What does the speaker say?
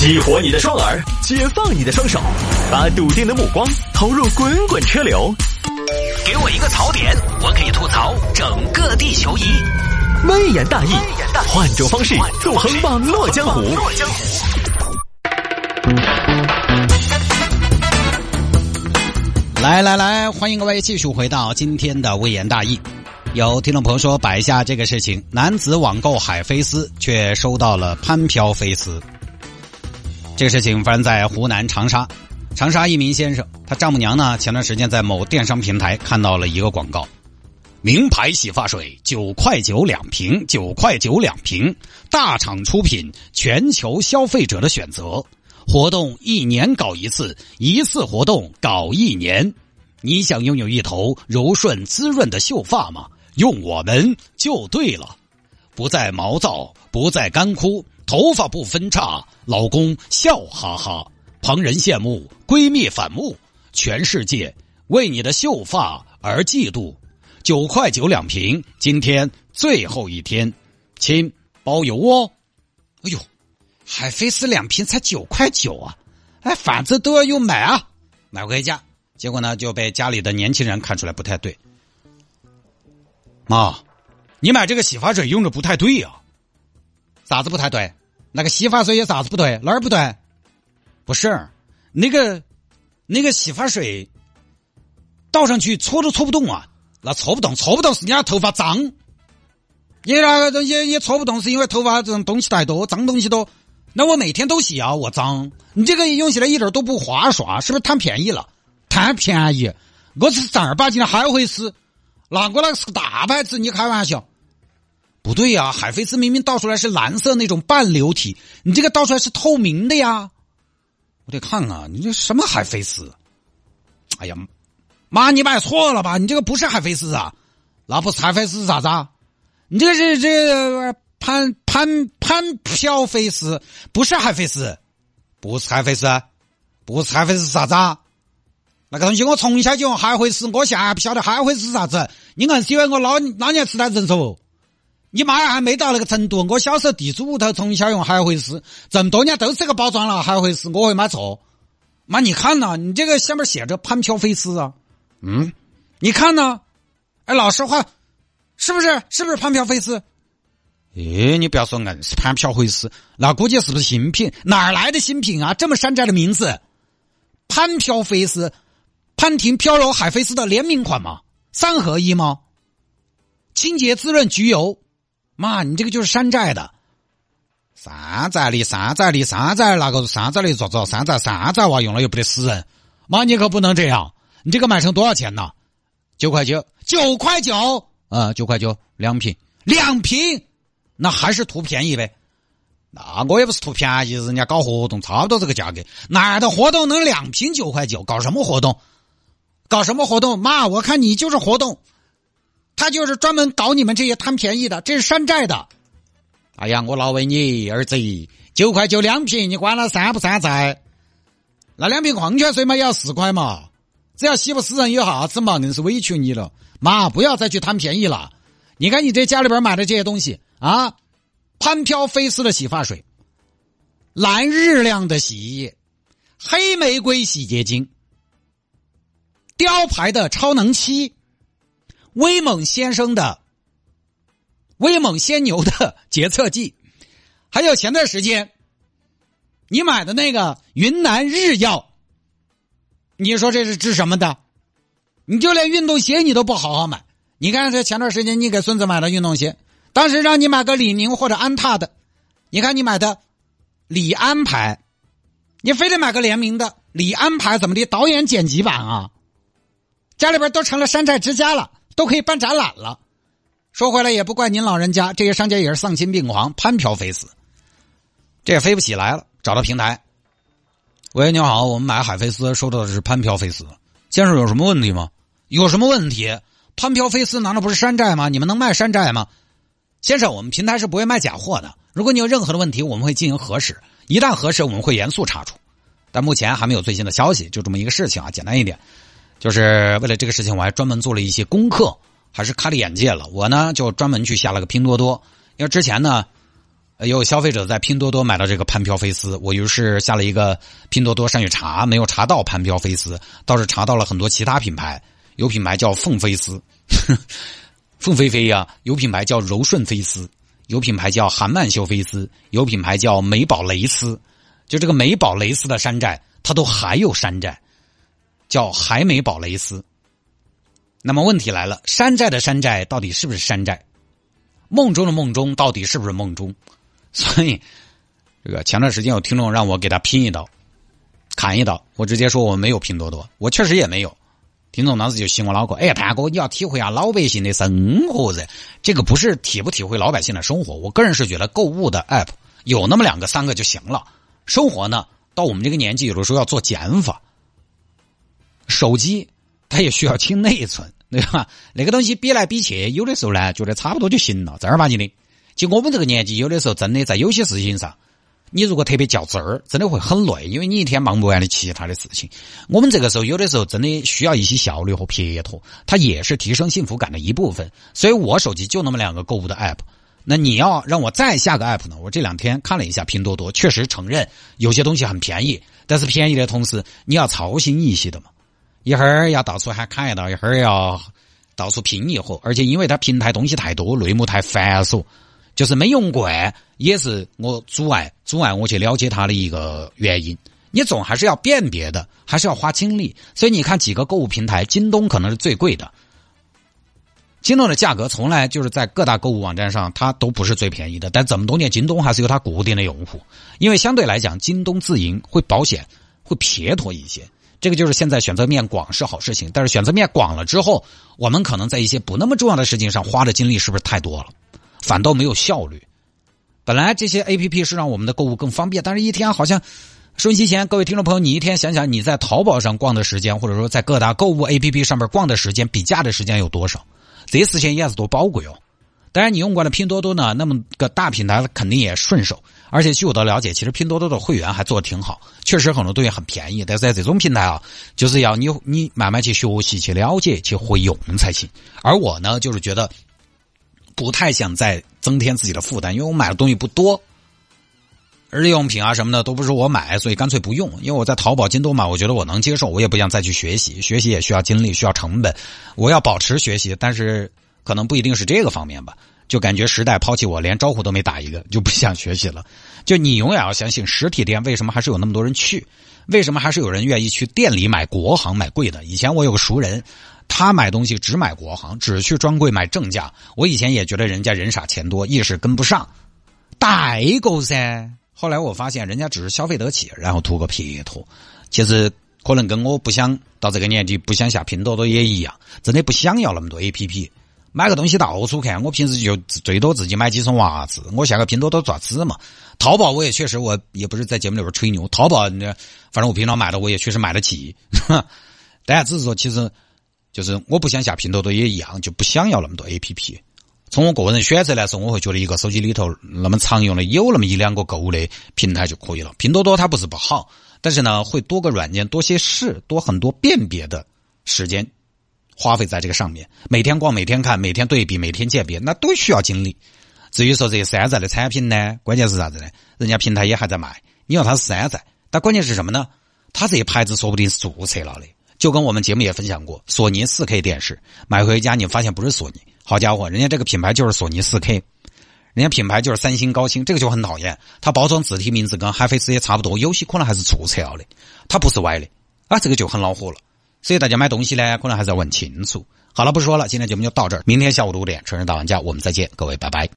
激活你的双耳，解放你的双手，把笃定的目光投入滚滚车流。给我一个槽点，我可以吐槽整个地球仪。微言大义，换种方式纵横网络江湖。来来来，欢迎各位继续回到今天的微言大义。有听众朋友说摆下这个事情：男子网购海飞丝，却收到了潘飘飞丝。这个事情发生在湖南长沙。长沙一名先生，他丈母娘呢，前段时间在某电商平台看到了一个广告：名牌洗发水九块九两瓶，九块九两瓶，大厂出品，全球消费者的选择。活动一年搞一次，一次活动搞一年。你想拥有一头柔顺滋润的秀发吗？用我们就对了，不再毛躁，不再干枯，头发不分叉，老公笑哈哈，旁人羡慕，闺蜜反目，全世界为你的秀发而嫉妒。九块九两瓶，今天最后一天，亲包邮哦。哎呦！海飞丝两瓶才九块九啊！哎，反正都要用买啊，买回家，结果呢就被家里的年轻人看出来不太对。妈，你买这个洗发水用着不太对呀？啥子不太对？那个洗发水有啥子不对？哪儿不对？不是，那个那个洗发水倒上去搓都搓不动啊！那搓不动，搓不动是你家头发脏。你那个东西也搓不动，是因为头发这种东西太多，脏东西多。那我每天都洗啊，我脏。你这个用起来一点都不划算，是不是贪便宜了？贪便宜，我是正儿八经的海飞丝，那我那个是个大牌子，你开玩笑？不对呀，海飞丝明明倒出来是蓝色那种半流体，你这个倒出来是透明的呀。我得看啊，你这什么海飞丝？哎呀，妈，你买错了吧？你这个不是海飞丝啊，那不是海飞丝是啥子啊？你这个是这。潘潘潘飘飞丝不是海飞丝，不是海飞丝，不是海飞丝是啥子啊？那个东西我从小就用海飞丝，我现在还不晓得海飞丝是啥子。你硬是以为我老老年痴呆症嗦？你妈还没到那个程度。我小时候地主屋头从小用海飞丝，这么多年都是这个包装了。海飞丝我会买错？妈，你看呐，你这个下面写着潘飘飞丝啊？嗯，你看呢？哎，老实话，是不是？是不是潘飘飞丝？哎，你不要说硬是潘飘飞丝，那估计是不是新品？哪儿来的新品啊？这么山寨的名字，潘飘飞丝，潘婷飘柔海飞丝的联名款吗？三合一吗？清洁滋润焗油，妈，你这个就是山寨的。山寨的，山寨的，山寨那个山寨的做做山寨山寨娃用了又不得死人。妈，你可不能这样。你这个卖成多少钱呢？九块九，九块九啊，九块九两瓶，两瓶。那还是图便宜呗，那我也不是图便宜，人家搞活动差不多这个价格，哪儿的活动能两瓶九块九？搞什么活动？搞什么活动？妈，我看你就是活动，他就是专门搞你们这些贪便宜的，这是山寨的。哎呀，我老为你儿子，九块九两瓶，你管他山不山寨？那两瓶矿泉水嘛也要四块嘛，只要洗不死人有啥子嘛？硬是委屈你了，妈，不要再去贪便宜了。你看你这家里边买的这些东西。啊，潘飘飞丝的洗发水，蓝日亮的洗衣液，黑玫瑰洗洁精，雕牌的超能漆，威猛先生的威猛先牛的洁厕剂，还有前段时间你买的那个云南日药，你说这是治什么的？你就连运动鞋你都不好好买，你看这前段时间你给孙子买的运动鞋。当时让你买个李宁或者安踏的，你看你买的李安牌，你非得买个联名的李安牌怎么的？导演剪辑版啊，家里边都成了山寨之家了，都可以办展览了。说回来也不怪您老人家，这些商家也是丧心病狂，攀飘飞死，这也飞不起来了。找到平台，喂，你好，我们买海飞丝收到的是攀飘飞丝，先生有什么问题吗？有什么问题？攀飘飞丝难道不是山寨吗？你们能卖山寨吗？先生，我们平台是不会卖假货的。如果你有任何的问题，我们会进行核实。一旦核实，我们会严肃查处。但目前还没有最新的消息，就这么一个事情啊。简单一点，就是为了这个事情，我还专门做了一些功课，还是开了眼界了。我呢，就专门去下了个拼多多，因为之前呢，有消费者在拼多多买到这个潘飘飞丝，我于是下了一个拼多多上去查，没有查到潘飘飞丝，倒是查到了很多其他品牌，有品牌叫凤飞丝，凤飞飞呀，有品牌叫柔顺飞丝，有品牌叫韩曼秀飞丝，有品牌叫美宝蕾丝，就这个美宝蕾丝的山寨，它都还有山寨，叫海美宝蕾丝。那么问题来了，山寨的山寨到底是不是山寨？梦中的梦中到底是不是梦中？所以，这个前段时间有听众让我给他拼一刀，砍一刀，我直接说我没有拼多多，我确实也没有。听众当时就洗我脑壳，哎，大哥，你要体会下老百姓的生活噻。这个不是体不体会老百姓的生活，我个人是觉得购物的 app 有那么两个三个就行了。生活呢，到我们这个年纪，有的时候要做减法。手机它也需要清内存，对吧？那个东西比来比去，有的时候呢，觉得差不多就行了，正儿八经的。就我们这个年纪，有的时候真的在有些事情上，你如果特别较真儿，真的会很累，因为你一天忙不完的其他的事情。我们这个时候有的时候真的需要一些效率和撇脱，它也是提升幸福感的一部分。所以我手机就那么两个购物的 app。那你要让我再下个 app 呢？我这两天看了一下拼多多，确实承认有些东西很便宜，但是便宜的同时你要操心一些的嘛。一会儿要到处喊砍一刀，一会儿要到处拼一伙，而且因为它平台东西太多，内幕太繁琐。就是没用惯，也是我阻碍阻碍我去了解它的一个原因。你总还是要辨别的，还是要花精力。所以你看几个购物平台，京东可能是最贵的。京东的价格从来就是在各大购物网站上，它都不是最便宜的。但这么多年，京东还是有它固定的用户，因为相对来讲，京东自营会保险，会撇脱一些。这个就是现在选择面广是好事情，但是选择面广了之后，我们可能在一些不那么重要的事情上花的精力是不是太多了？反倒没有效率。本来这些 A P P 是让我们的购物更方便，但是一天好像收音机前各位听众朋友，你一天想想你在淘宝上逛的时间，或者说在各大购物 A P P 上面逛的时间，比价的时间有多少？这些时间也是多宝贵哦。当然，你用惯了拼多多呢，那么个大平台肯定也顺手。而且据我的了解，其实拼多多的会员还做的挺好，确实很多东西很便宜。但是在这种平台啊，就是要你你慢慢去学习、去了解、去会用才行。而我呢，就是觉得。不太想再增添自己的负担，因为我买的东西不多，日用品啊什么的都不是我买，所以干脆不用。因为我在淘宝、京东买，我觉得我能接受，我也不想再去学习，学习也需要精力，需要成本。我要保持学习，但是可能不一定是这个方面吧。就感觉时代抛弃我，连招呼都没打一个，就不想学习了。就你永远要相信实体店为什么还是有那么多人去？为什么还是有人愿意去店里买国行买贵的？以前我有个熟人。他买东西只买国行，只去专柜买正价。我以前也觉得人家人傻钱多，意识跟不上，代购噻。后来我发现人家只是消费得起，然后图个撇脱。其实可能跟我不想到这个年纪不想下拼多多也一样，真的不想要那么多 A P P，买个东西到处看。我平时就最多自己买几双袜子，我下个拼多多爪子嘛。淘宝我也确实我也不是在节目里边吹牛，淘宝反正我平常买的我也确实买得起。大家只是说其实。就是我不想下拼多多也一样，就不想要那么多 A P P。从我个人选择来说，我会觉得一个手机里头那么常用的有那么一两个购物的平台就可以了。拼多多它不是不好，但是呢，会多个软件，多些事，多很多辨别的时间花费在这个上面。每天逛，每天看，每天对比，每天鉴别，那都需要精力。至于说这些山寨的产品呢，关键是啥子呢？人家平台也还在卖，你要它是山寨，但关键是什么呢？它这些牌子说不定是注册了的。就跟我们节目也分享过，索尼四 K 电视买回家，你发现不是索尼，好家伙，人家这个品牌就是索尼四 K，人家品牌就是三星高清，这个就很讨厌。它包装字体名字跟海飞丝也差不多，有些可能还是注册了的，它不是歪的啊，这个就很恼火了。所以大家买东西呢，可能还是要问清楚。好了，不说了，今天节目就到这儿，明天下午的五点，春日大玩家，我们再见，各位，拜拜。